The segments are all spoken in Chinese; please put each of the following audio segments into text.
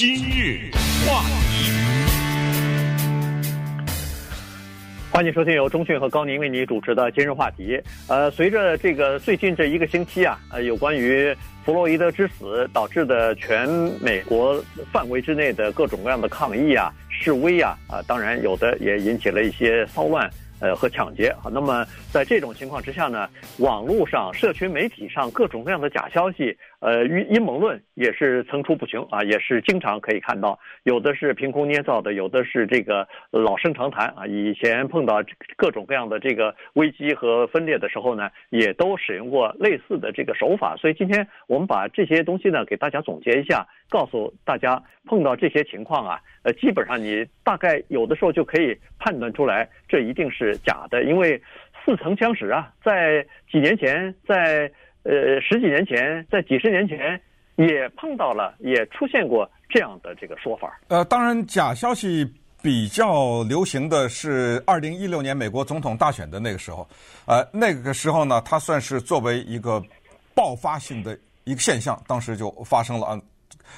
今日话题，欢迎收听由中讯和高宁为你主持的今日话题。呃，随着这个最近这一个星期啊，呃，有关于弗洛伊德之死导致的全美国范围之内的各种各样的抗议啊、示威啊，啊，当然有的也引起了一些骚乱。呃，和抢劫啊，那么在这种情况之下呢，网络上、社群媒体上各种各样的假消息，呃，阴阴谋论也是层出不穷啊，也是经常可以看到，有的是凭空捏造的，有的是这个老生常谈啊。以前碰到各种各样的这个危机和分裂的时候呢，也都使用过类似的这个手法。所以今天我们把这些东西呢，给大家总结一下，告诉大家碰到这些情况啊。呃，基本上你大概有的时候就可以判断出来，这一定是假的，因为似曾相识啊，在几年前，在呃十几年前，在几十年前也碰到了，也出现过这样的这个说法。呃，当然，假消息比较流行的是二零一六年美国总统大选的那个时候，呃，那个时候呢，它算是作为一个爆发性的一个现象，当时就发生了啊。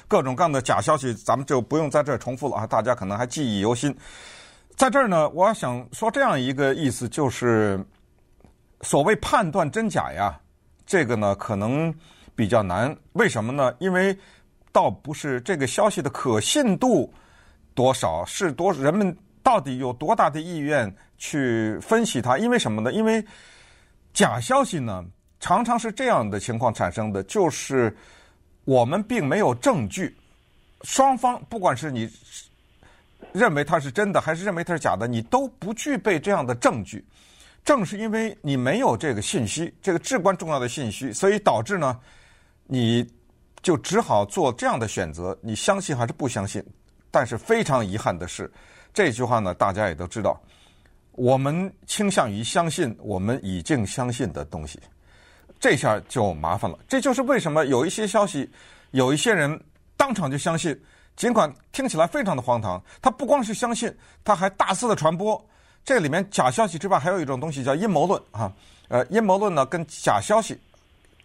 各种各样的假消息，咱们就不用在这儿重复了啊！大家可能还记忆犹新。在这儿呢，我想说这样一个意思，就是所谓判断真假呀，这个呢可能比较难。为什么呢？因为倒不是这个消息的可信度多少，是多人们到底有多大的意愿去分析它。因为什么呢？因为假消息呢，常常是这样的情况产生的，就是。我们并没有证据，双方不管是你认为它是真的，还是认为它是假的，你都不具备这样的证据。正是因为你没有这个信息，这个至关重要的信息，所以导致呢，你就只好做这样的选择：你相信还是不相信？但是非常遗憾的是，这句话呢，大家也都知道，我们倾向于相信我们已经相信的东西。这下就麻烦了，这就是为什么有一些消息，有一些人当场就相信，尽管听起来非常的荒唐，他不光是相信，他还大肆的传播。这里面假消息之外，还有一种东西叫阴谋论啊。呃，阴谋论呢跟假消息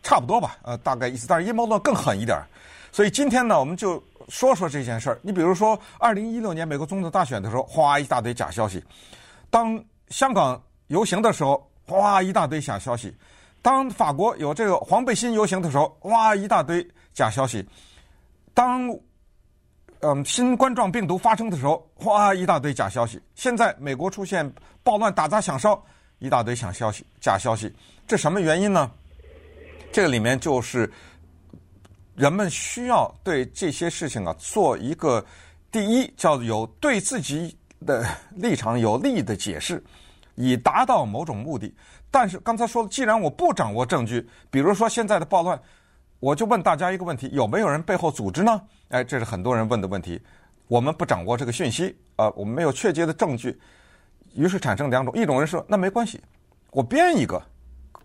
差不多吧，呃，大概意思，但是阴谋论更狠一点。所以今天呢，我们就说说这件事儿。你比如说，二零一六年美国总统大选的时候，哗一大堆假消息；当香港游行的时候，哗一大堆假消息。当法国有这个黄背心游行的时候，哇，一大堆假消息；当嗯新冠状病毒发生的时候，哗，一大堆假消息。现在美国出现暴乱、打砸抢烧，一大堆假消息、假消息。这什么原因呢？这个里面就是人们需要对这些事情啊做一个第一，叫有对自己的立场有利的解释，以达到某种目的。但是刚才说，既然我不掌握证据，比如说现在的暴乱，我就问大家一个问题：有没有人背后组织呢？哎，这是很多人问的问题。我们不掌握这个讯息，啊，我们没有确切的证据，于是产生两种：一种人说，那没关系，我编一个，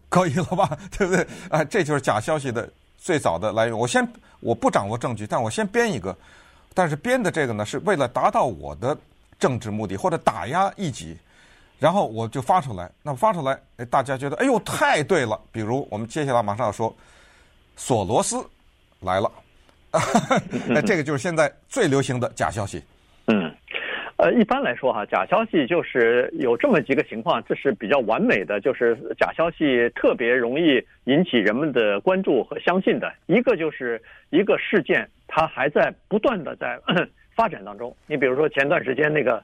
可以了吧？对不对？啊，这就是假消息的最早的来源。我先我不掌握证据，但我先编一个，但是编的这个呢，是为了达到我的政治目的或者打压异己。然后我就发出来，那发出来，哎，大家觉得，哎呦，太对了。比如我们接下来马上要说，索罗斯来了，那 这个就是现在最流行的假消息。嗯，呃，一般来说哈，假消息就是有这么几个情况，这是比较完美的，就是假消息特别容易引起人们的关注和相信的。一个就是一个事件，它还在不断的在 发展当中。你比如说前段时间那个。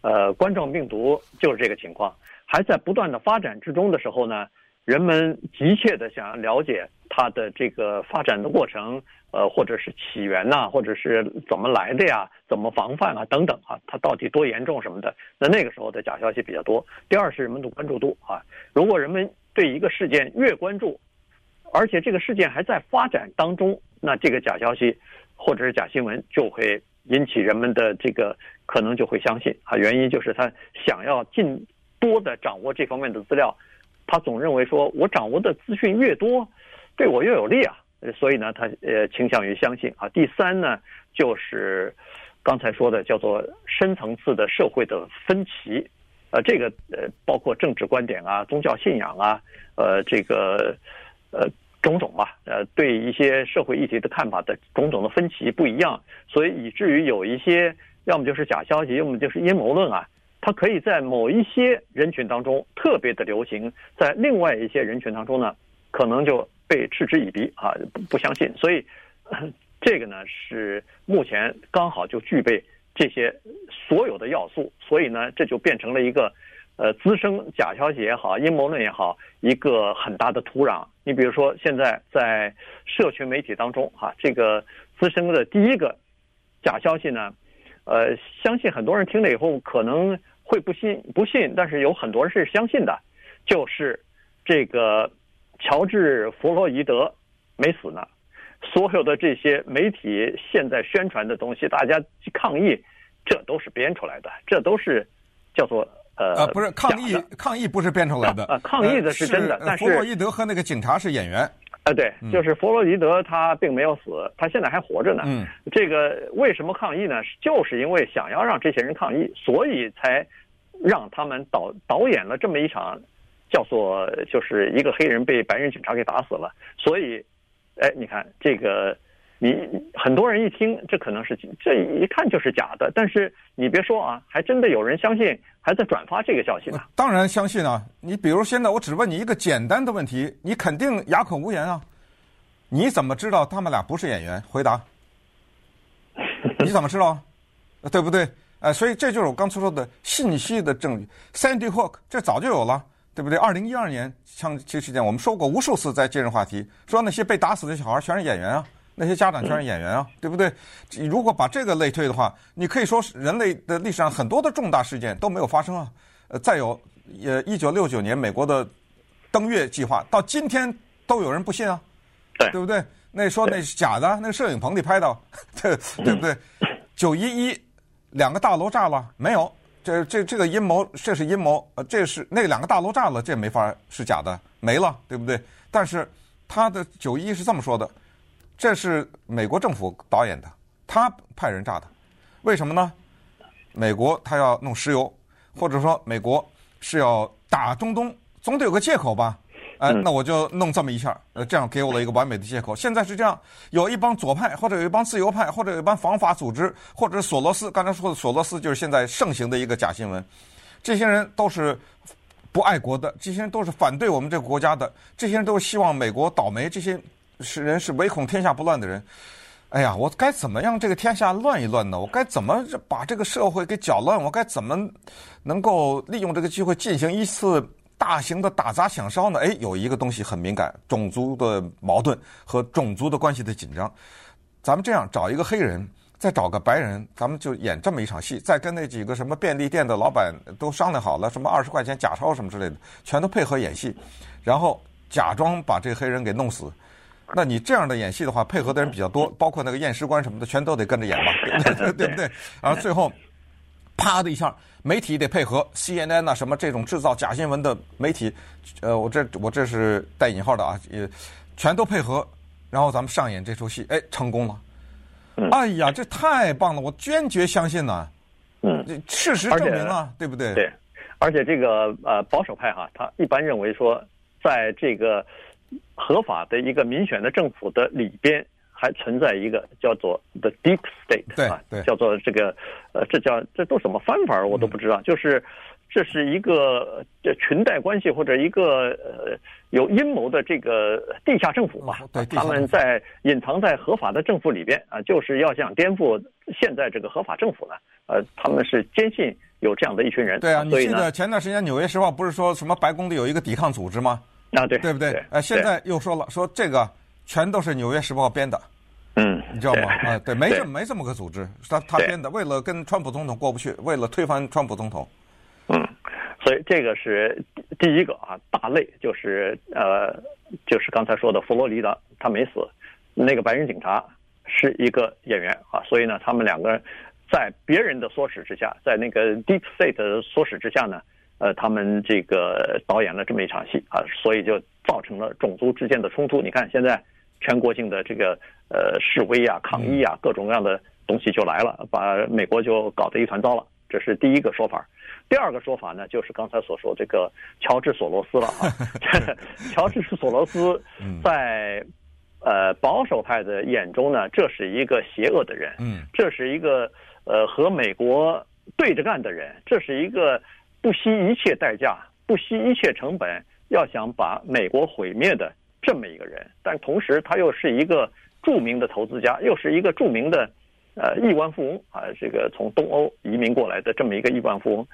呃，冠状病毒就是这个情况，还在不断的发展之中的时候呢，人们急切的想要了解它的这个发展的过程，呃，或者是起源呐、或者是怎么来的呀，怎么防范啊，等等啊，它到底多严重什么的。那那个时候的假消息比较多。第二是人们的关注度啊，如果人们对一个事件越关注，而且这个事件还在发展当中，那这个假消息或者是假新闻就会引起人们的这个。可能就会相信啊，原因就是他想要尽多的掌握这方面的资料，他总认为说我掌握的资讯越多，对我越有利啊，所以呢，他呃倾向于相信啊。第三呢，就是刚才说的叫做深层次的社会的分歧，呃，这个呃包括政治观点啊、宗教信仰啊，呃，这个呃种种吧，呃，对一些社会议题的看法的种种的分歧不一样，所以以至于有一些要么就是假消息，要么就是阴谋论啊，它可以在某一些人群当中特别的流行，在另外一些人群当中呢，可能就被嗤之以鼻啊，不不相信。所以 这个呢是目前刚好就具备这些所有的要素，所以呢这就变成了一个。呃，滋生假消息也好，阴谋论也好，一个很大的土壤。你比如说，现在在社群媒体当中，哈，这个滋生的第一个假消息呢，呃，相信很多人听了以后可能会不信，不信，但是有很多人是相信的，就是这个乔治·弗洛伊德没死呢。所有的这些媒体现在宣传的东西，大家去抗议，这都是编出来的，这都是叫做。呃，不是抗议，抗议不是编出来的。呃，抗议的是真的，呃、但是弗洛伊德和那个警察是演员。呃，对，就是弗洛伊德他并没有死，他现在还活着呢。嗯，这个为什么抗议呢？就是因为想要让这些人抗议，所以才让他们导导演了这么一场，叫做就是一个黑人被白人警察给打死了。所以，哎，你看这个。你很多人一听，这可能是这一看就是假的，但是你别说啊，还真的有人相信，还在转发这个消息呢。当然相信啊！你比如现在我只问你一个简单的问题，你肯定哑口无言啊！你怎么知道他们俩不是演员？回答。你怎么知道？对不对？哎，所以这就是我刚才说的信息的证据。Sandy Hook 这早就有了，对不对？二零一二年枪击事件，我们说过无数次，在今日话题说那些被打死的小孩全是演员啊。那些家长全是演员啊，对不对？如果把这个类推的话，你可以说是人类的历史上很多的重大事件都没有发生啊。呃，再有，呃，一九六九年美国的登月计划到今天都有人不信啊，对，对不对？那说那是假的，那个摄影棚里拍的，对对不对？九一一两个大楼炸了没有？这这这个阴谋，这是阴谋，呃，这是那两个大楼炸了，这没法是假的，没了，对不对？但是他的九一一是这么说的。这是美国政府导演的，他派人炸的，为什么呢？美国他要弄石油，或者说美国是要打中东，总得有个借口吧？哎，那我就弄这么一下，呃，这样给我了一个完美的借口。现在是这样，有一帮左派，或者有一帮自由派，或者有一帮反法组织，或者索罗斯。刚才说的索罗斯就是现在盛行的一个假新闻，这些人都是不爱国的，这些人都是反对我们这个国家的，这些人都是希望美国倒霉，这些。是人是唯恐天下不乱的人，哎呀，我该怎么样这个天下乱一乱呢？我该怎么把这个社会给搅乱？我该怎么能够利用这个机会进行一次大型的打砸抢烧呢？哎，有一个东西很敏感，种族的矛盾和种族的关系的紧张。咱们这样找一个黑人，再找个白人，咱们就演这么一场戏，再跟那几个什么便利店的老板都商量好了，什么二十块钱假钞什么之类的，全都配合演戏，然后假装把这黑人给弄死。那你这样的演戏的话，配合的人比较多，包括那个验尸官什么的，全都得跟着演嘛 对不对？然后最后，啪的一下，媒体得配合，CNN 呐什么这种制造假新闻的媒体，呃，我这我这是带引号的啊，也全都配合，然后咱们上演这出戏，哎，成功了。哎呀，这太棒了，我坚决相信呐。嗯，事实证明啊，对不对？对，而且这个呃保守派哈，他一般认为说，在这个。合法的一个民选的政府的里边，还存在一个叫做 the deep state 啊，叫做这个呃，这叫这都什么翻法我都不知道。嗯、就是这是一个这裙带关系或者一个呃有阴谋的这个地下政府吧？对，他们在隐藏在合法的政府里边啊，就是要想颠覆现在这个合法政府呢。呃，他们是坚信有这样的一群人。对啊，你记得前段时间《纽约时报》不是说什么白宫里有一个抵抗组织吗？啊，对，对不对？哎，现在又说了，说这个全都是《纽约时报》编的，嗯，你知道吗？啊，对，没这没这么个组织，他他编的，为了跟川普总统过不去，为了推翻川普总统。嗯，所以这个是第一个啊，大类就是呃，就是刚才说的佛罗里达他没死，那个白人警察是一个演员啊，所以呢，他们两个在别人的唆使之下，在那个 Deep State 的唆使之下呢。呃，他们这个导演了这么一场戏啊，所以就造成了种族之间的冲突。你看，现在全国性的这个呃示威啊、抗议啊，各种各样的东西就来了，把美国就搞得一团糟了。这是第一个说法。第二个说法呢，就是刚才所说这个乔治索罗斯了啊。乔治索罗斯在呃保守派的眼中呢，这是一个邪恶的人，嗯，这是一个呃和美国对着干的人，这是一个不惜一切代价、不惜一切成本要想把美国毁灭的这么一个人。但同时，他又是一个著名的投资家，又是一个著名的。呃，亿万富翁啊，这个从东欧移民过来的这么一个亿万富翁，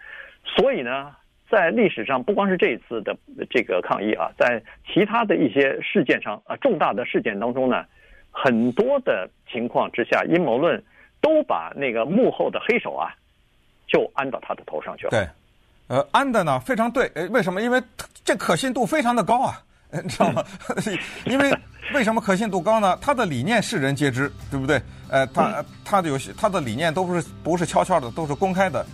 所以呢，在历史上不光是这一次的这个抗议啊，在其他的一些事件上啊，重大的事件当中呢，很多的情况之下，阴谋论都把那个幕后的黑手啊，就安到他的头上去了。对，呃，安的呢非常对，呃，为什么？因为这可信度非常的高啊。你知道吗？因为为什么可信度高呢？他的理念世人皆知，对不对？呃，他他的有些他的理念都不是不是悄悄的，都是公开的，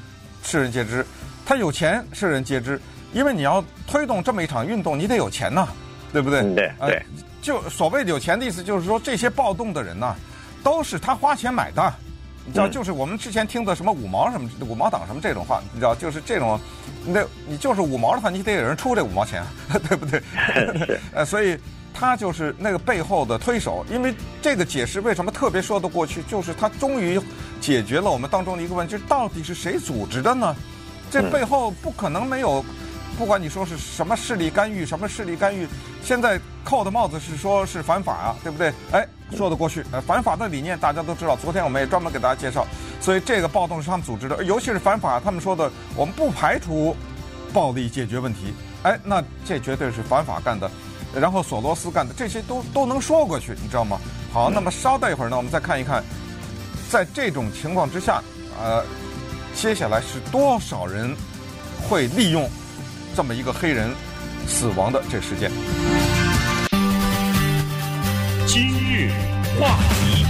世人皆知。他有钱，世人皆知。因为你要推动这么一场运动，你得有钱呐，对不对？对对。就所谓的有钱的意思，就是说这些暴动的人呐，都是他花钱买的。你知道，就是我们之前听的什么五毛什么五毛党什么这种话，你知道，就是这种，那你就是五毛的话，你得有人出这五毛钱，对不对？呃，所以他就是那个背后的推手，因为这个解释为什么特别说得过去，就是他终于解决了我们当中的一个问题，就是到底是谁组织的呢？这背后不可能没有。不管你说是什么势力干预，什么势力干预，现在扣的帽子是说是反法啊，对不对？哎，说得过去。呃，反法的理念大家都知道，昨天我们也专门给大家介绍。所以这个暴动是他们组织的，尤其是反法，他们说的我们不排除暴力解决问题。哎，那这绝对是反法干的，然后索罗斯干的，这些都都能说过去，你知道吗？好，那么稍待一会儿呢，我们再看一看，在这种情况之下，呃，接下来是多少人会利用。这么一个黑人死亡的这事件。今日话题，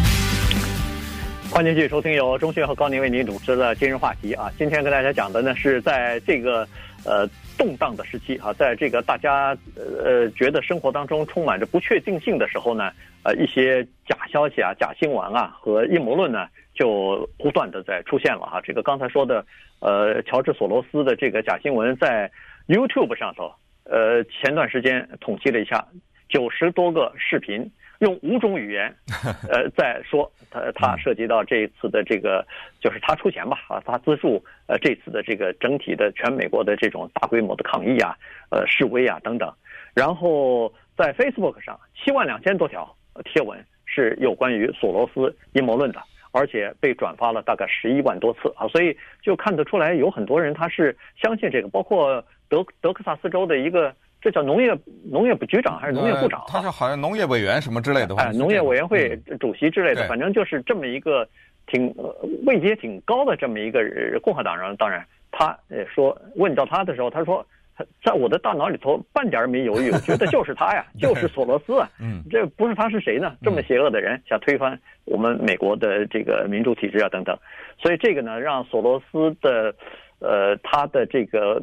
欢迎继续收听由钟迅和高宁为您主持的今日话题啊。今天跟大家讲的呢是在这个呃动荡的时期啊，在这个大家呃觉得生活当中充满着不确定性的时候呢，呃一些假消息啊、假新闻啊和阴谋论呢就不断的在出现了哈。这个刚才说的呃乔治索罗斯的这个假新闻在。YouTube 上头，呃，前段时间统计了一下，九十多个视频，用五种语言，呃，在说他他涉及到这一次的这个，就是他出钱吧，啊，他资助呃这次的这个整体的全美国的这种大规模的抗议啊，呃示威啊等等，然后在 Facebook 上七万两千多条贴文是有关于索罗斯阴谋论的。而且被转发了大概十一万多次啊，所以就看得出来有很多人他是相信这个，包括德德克萨斯州的一个这叫农业农业部局长还是农业部长？他是好像农业委员什么之类的吧？哎，农业委员会主席之类的，反正就是这么一个挺位阶挺高的这么一个共和党人。当然，他呃说问到他的时候，他说。在我的大脑里头，半点没犹豫，我觉得就是他呀，就是索罗斯啊。嗯，这不是他是谁呢？这么邪恶的人，想推翻我们美国的这个民主体制啊，等等。所以这个呢，让索罗斯的，呃，他的这个，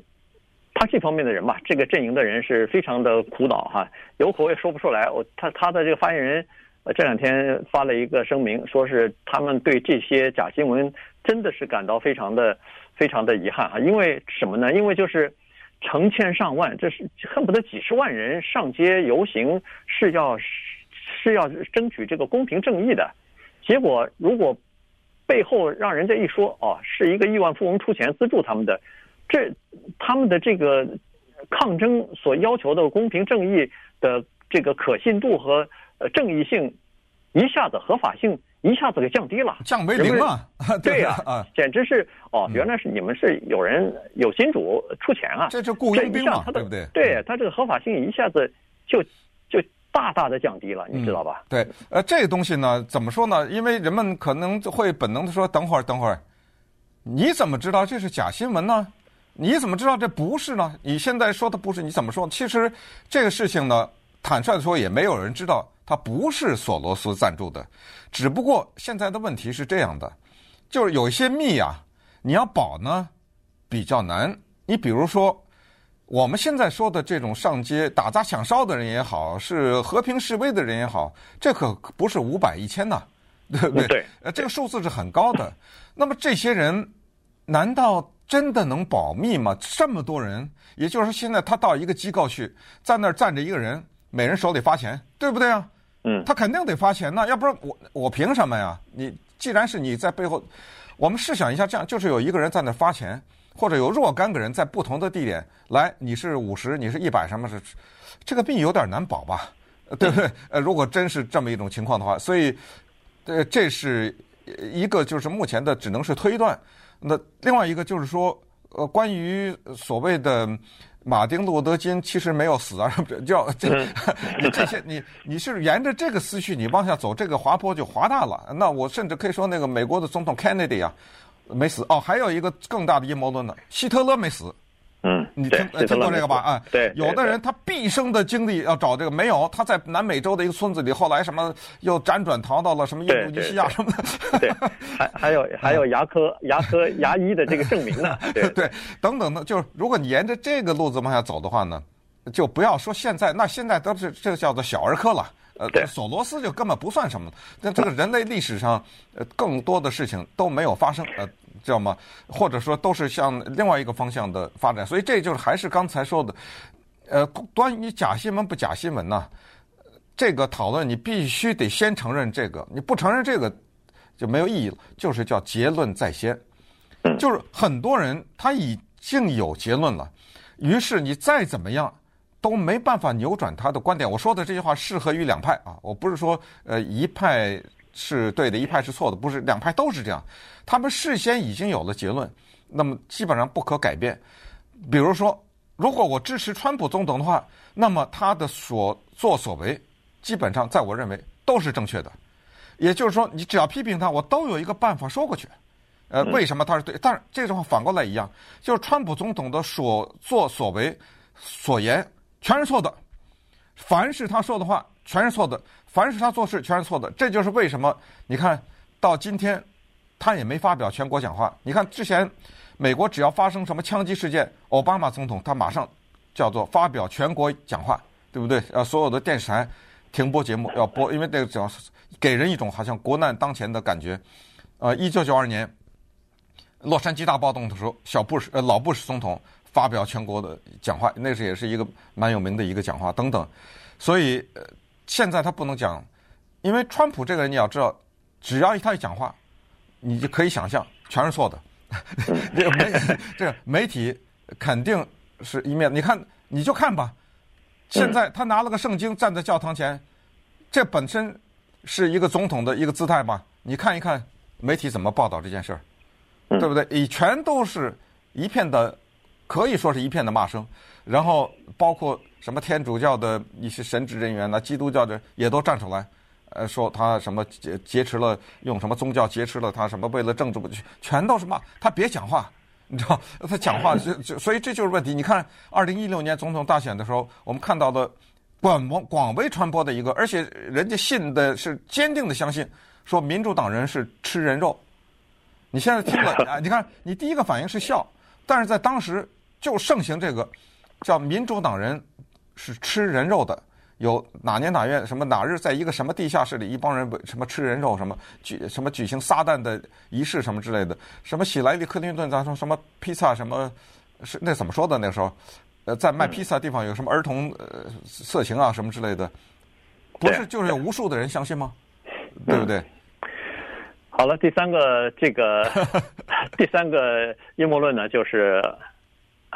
他这方面的人吧，这个阵营的人是非常的苦恼哈，有口也说不出来。我他他的这个发言人，呃，这两天发了一个声明，说是他们对这些假新闻真的是感到非常的非常的遗憾啊，因为什么呢？因为就是。成千上万，这是恨不得几十万人上街游行，是要是要争取这个公平正义的。结果如果背后让人家一说，哦，是一个亿万富翁出钱资助他们的，这他们的这个抗争所要求的公平正义的这个可信度和呃正义性，一下子合法性。一下子给降低了，降为零了。对呀，啊，简直是哦，原来是你们是有人有金主出钱啊，这是雇佣兵嘛，对不对？对他这个合法性一下子就就大大的降低了，你知道吧？对，呃，这个东西呢，怎么说呢？因为人们可能会本能的说，等会儿，等会儿，你怎么知道这是假新闻呢？你怎么知道这不是呢？你现在说的不是，你怎么说？其实这个事情呢，坦率的说，也没有人知道。它不是索罗斯赞助的，只不过现在的问题是这样的，就是有一些密啊，你要保呢比较难。你比如说，我们现在说的这种上街打砸抢烧的人也好，是和平示威的人也好，这可不是五百一千呐，对不对？对，呃，这个数字是很高的。那么这些人难道真的能保密吗？这么多人，也就是说，现在他到一个机构去，在那儿站着一个人，每人手里发钱，对不对啊？嗯，他肯定得发钱呐，要不然我我凭什么呀？你既然是你在背后，我们试想一下，这样就是有一个人在那儿发钱，或者有若干个人在不同的地点来，你是五十，你是一百，什么是？这个密有点难保吧？对不对？呃，如果真是这么一种情况的话，所以，呃，这是一个就是目前的只能是推断。那另外一个就是说，呃，关于所谓的马丁路德金其实没有死啊，叫这 这些，你你是沿着这个思绪你往下走，这个滑坡就滑大了。那我甚至可以说，那个美国的总统 Kennedy 啊，没死哦，还有一个更大的阴谋论呢，希特勒没死。嗯，你听听过这个吧？啊，对，有的人他毕生的精力要找这个，没有他在南美洲的一个村子里，后来什么又辗转逃到了什么印度尼西亚什么的。对，还还有 还有牙科牙科牙医的这个证明呢。对 对，等等的，就是如果你沿着这个路子往下走的话呢，就不要说现在，那现在都是这个叫做小儿科了。呃，索罗斯就根本不算什么。那这个人类历史上，呃，更多的事情都没有发生。呃。知道吗？或者说都是向另外一个方向的发展，所以这就是还是刚才说的，呃，关于假新闻不假新闻呢？这个讨论你必须得先承认这个，你不承认这个就没有意义了。就是叫结论在先，就是很多人他已经有结论了，于是你再怎么样都没办法扭转他的观点。我说的这句话适合于两派啊，我不是说呃一派。是对的，一派是错的，不是两派都是这样。他们事先已经有了结论，那么基本上不可改变。比如说，如果我支持川普总统的话，那么他的所作所为，基本上在我认为都是正确的。也就是说，你只要批评他，我都有一个办法说过去。呃，为什么他是对？但是这句话反过来一样，就是川普总统的所作所为、所言全是错的。凡是他说的话，全是错的。凡是他做事全是错的，这就是为什么你看到今天他也没发表全国讲话。你看之前美国只要发生什么枪击事件，奥巴马总统他马上叫做发表全国讲话，对不对？呃，所有的电视台停播节目要播，因为那个主要给人一种好像国难当前的感觉。呃，一九九二年洛杉矶大暴动的时候，小布什呃老布什总统发表全国的讲话，那是也是一个蛮有名的一个讲话等等，所以呃。现在他不能讲，因为川普这个人你要知道，只要他一讲话，你就可以想象全是错的。这个媒这个媒体肯定是一面，你看你就看吧。现在他拿了个圣经站在教堂前，这本身是一个总统的一个姿态吧？你看一看媒体怎么报道这件事儿，对不对？以全都是一片的，可以说是一片的骂声，然后包括。什么天主教的一些神职人员呢？基督教的也都站出来，呃，说他什么劫劫持了，用什么宗教劫持了他，什么为了政治不，全都是骂他。别讲话，你知道，他讲话就就，所以这就是问题。你看，二零一六年总统大选的时候，我们看到的广广为传播的一个，而且人家信的是坚定的相信，说民主党人是吃人肉。你现在听了啊？你看，你第一个反应是笑，但是在当时就盛行这个叫民主党人。是吃人肉的，有哪年哪月什么哪日，在一个什么地下室里，一帮人什么吃人肉，什么举什么举行撒旦的仪式什么之类的，什么喜来利克林顿，咱说什么披萨什么，是那怎么说的那个时候，呃，在卖披萨地方有什么儿童呃色情啊什么之类的，不是就是有无数的人相信吗？对不对？好了，第三个这个 第三个阴谋论呢，就是。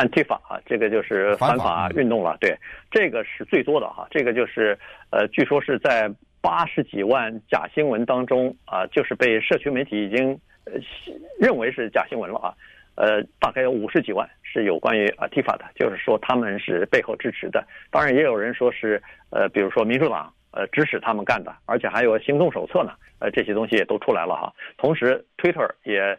Antifa 啊，这个就是反法运动了。对，这个是最多的哈。这个就是呃，据说是在八十几万假新闻当中啊，就是被社区媒体已经呃认为是假新闻了啊。呃，大概有五十几万是有关于 Antifa 的，就是说他们是背后支持的。当然，也有人说是呃，比如说民主党呃指使他们干的，而且还有行动手册呢。呃，这些东西也都出来了哈。同时，Twitter 也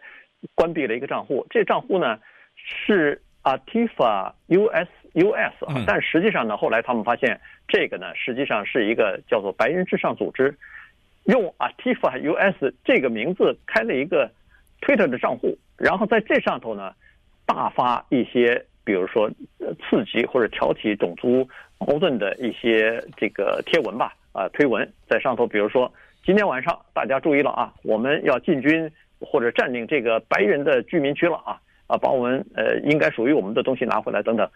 关闭了一个账户，这账户呢是。Antifa US US 啊，但实际上呢，后来他们发现这个呢，实际上是一个叫做“白人至上组织”，用 Antifa US 这个名字开了一个 Twitter 的账户，然后在这上头呢，大发一些，比如说刺激或者挑起种族矛盾的一些这个贴文吧，啊推文在上头，比如说今天晚上大家注意了啊，我们要进军或者占领这个白人的居民区了啊。啊，把我们呃应该属于我们的东西拿回来等等，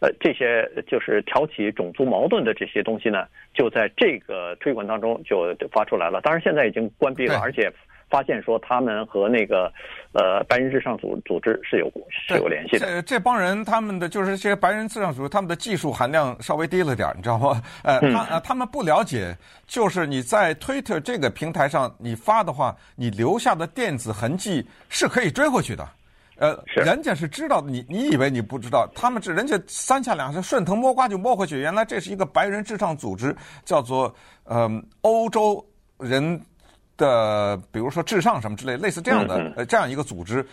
呃，这些就是挑起种族矛盾的这些东西呢，就在这个推广当中就发出来了。当然现在已经关闭了，而且。发现说他们和那个，呃，白人至上组组织是有是有联系的。这这帮人他们的就是这些白人至上组织，他们的技术含量稍微低了点，你知道吗？呃，他呃他们不了解，就是你在 Twitter 这个平台上你发的话，你留下的电子痕迹是可以追回去的。呃，人家是知道的，你你以为你不知道？他们这人家三下两下顺藤摸瓜就摸回去，原来这是一个白人至上组织，叫做呃欧洲人。的，比如说至上什么之类，类似这样的呃这样一个组织，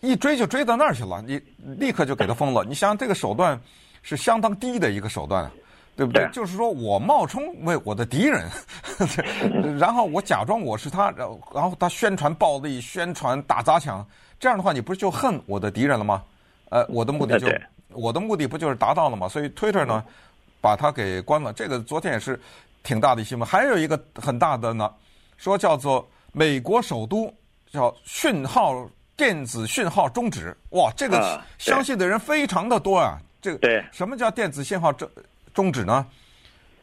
一追就追到那儿去了，你立刻就给他封了。你想想这个手段是相当低的一个手段，对不对？就是说我冒充为我的敌人，然后我假装我是他，然后然后他宣传暴力，宣传打砸抢，这样的话你不是就恨我的敌人了吗？呃，我的目的就我的目的不就是达到了吗？所以 Twitter 呢，把它给关了。这个昨天也是挺大的新闻。还有一个很大的呢。说叫做美国首都叫讯号电子讯号终止，哇，这个相信的人非常的多啊。这个对，什么叫电子信号终终止呢？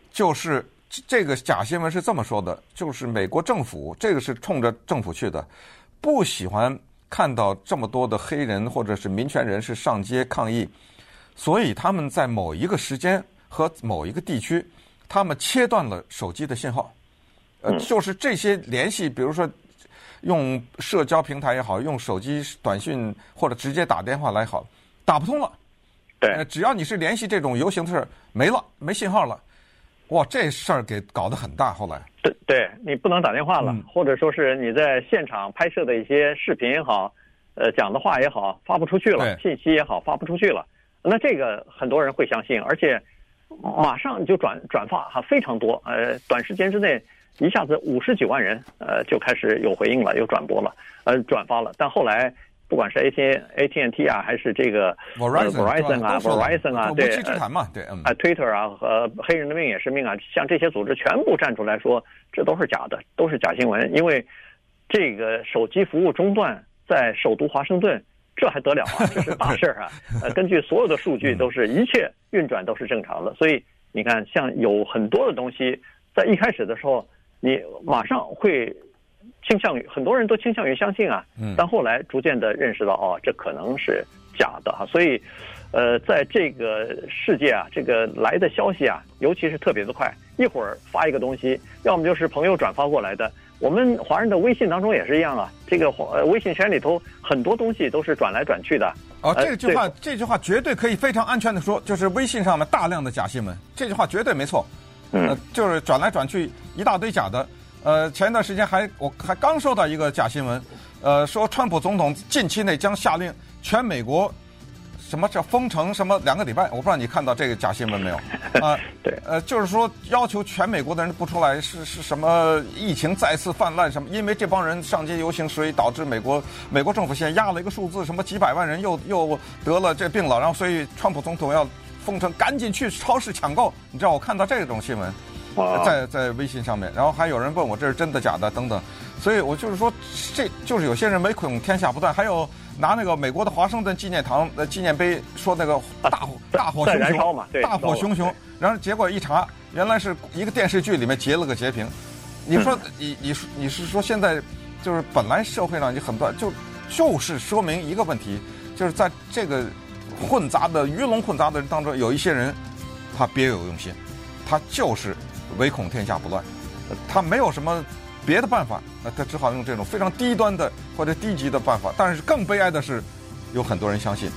就是这个假新闻是这么说的，就是美国政府这个是冲着政府去的，不喜欢看到这么多的黑人或者是民权人士上街抗议，所以他们在某一个时间和某一个地区，他们切断了手机的信号。呃，就是这些联系，比如说用社交平台也好，用手机短信或者直接打电话来好，打不通了。对，只要你是联系这种游行的事儿，没了，没信号了，哇，这事儿给搞得很大。后来，对，对你不能打电话了，或者说是你在现场拍摄的一些视频也好，呃，讲的话也好，发不出去了，信息也好，发不出去了。那这个很多人会相信，而且马上就转转发哈，非常多，呃，短时间之内。一下子五十几万人，呃，就开始有回应了，有转播了，呃，转发了。但后来，不管是 A T A T N T 啊，还是这个 Verizon 啊，Verizon 啊，对，啊，Twitter 啊，和黑人的命也是命啊，像这些组织全部站出来说，这都是假的，都是假新闻。因为这个手机服务中断在首都华盛顿，这还得了啊？这是大事儿啊！呃，根据所有的数据，都是一切运转都是正常的。所以你看，像有很多的东西，在一开始的时候。你马上会倾向于很多人都倾向于相信啊，但后来逐渐的认识到哦，这可能是假的哈。所以，呃，在这个世界啊，这个来的消息啊，尤其是特别的快，一会儿发一个东西，要么就是朋友转发过来的。我们华人的微信当中也是一样啊，这个呃微信圈里头很多东西都是转来转去的。哦，这句话这句话绝对可以非常安全的说，就是微信上面大量的假新闻，这句话绝对没错。呃，就是转来转去一大堆假的，呃，前一段时间还我还刚收到一个假新闻，呃，说川普总统近期内将下令全美国什么叫封城什么两个礼拜，我不知道你看到这个假新闻没有？啊，对，呃，就是说要求全美国的人不出来，是是什么疫情再次泛滥什么？因为这帮人上街游行，所以导致美国美国政府现在压了一个数字，什么几百万人又又得了这病了，然后所以川普总统要。封城，赶紧去超市抢购。你知道我看到这种新闻，在在微信上面，然后还有人问我这是真的假的等等，所以我就是说，这就是有些人唯恐天下不乱，还有拿那个美国的华盛顿纪念堂的纪念碑说那个大火 大火熊熊，大火熊熊，然后结果一查，原来是一个电视剧里面截了个截屏。你说你你你是说现在就是本来社会上就很乱，就就是说明一个问题，就是在这个。混杂的鱼龙混杂的人当中，有一些人，他别有用心，他就是唯恐天下不乱，他没有什么别的办法，那他只好用这种非常低端的或者低级的办法。但是更悲哀的是，有很多人相信。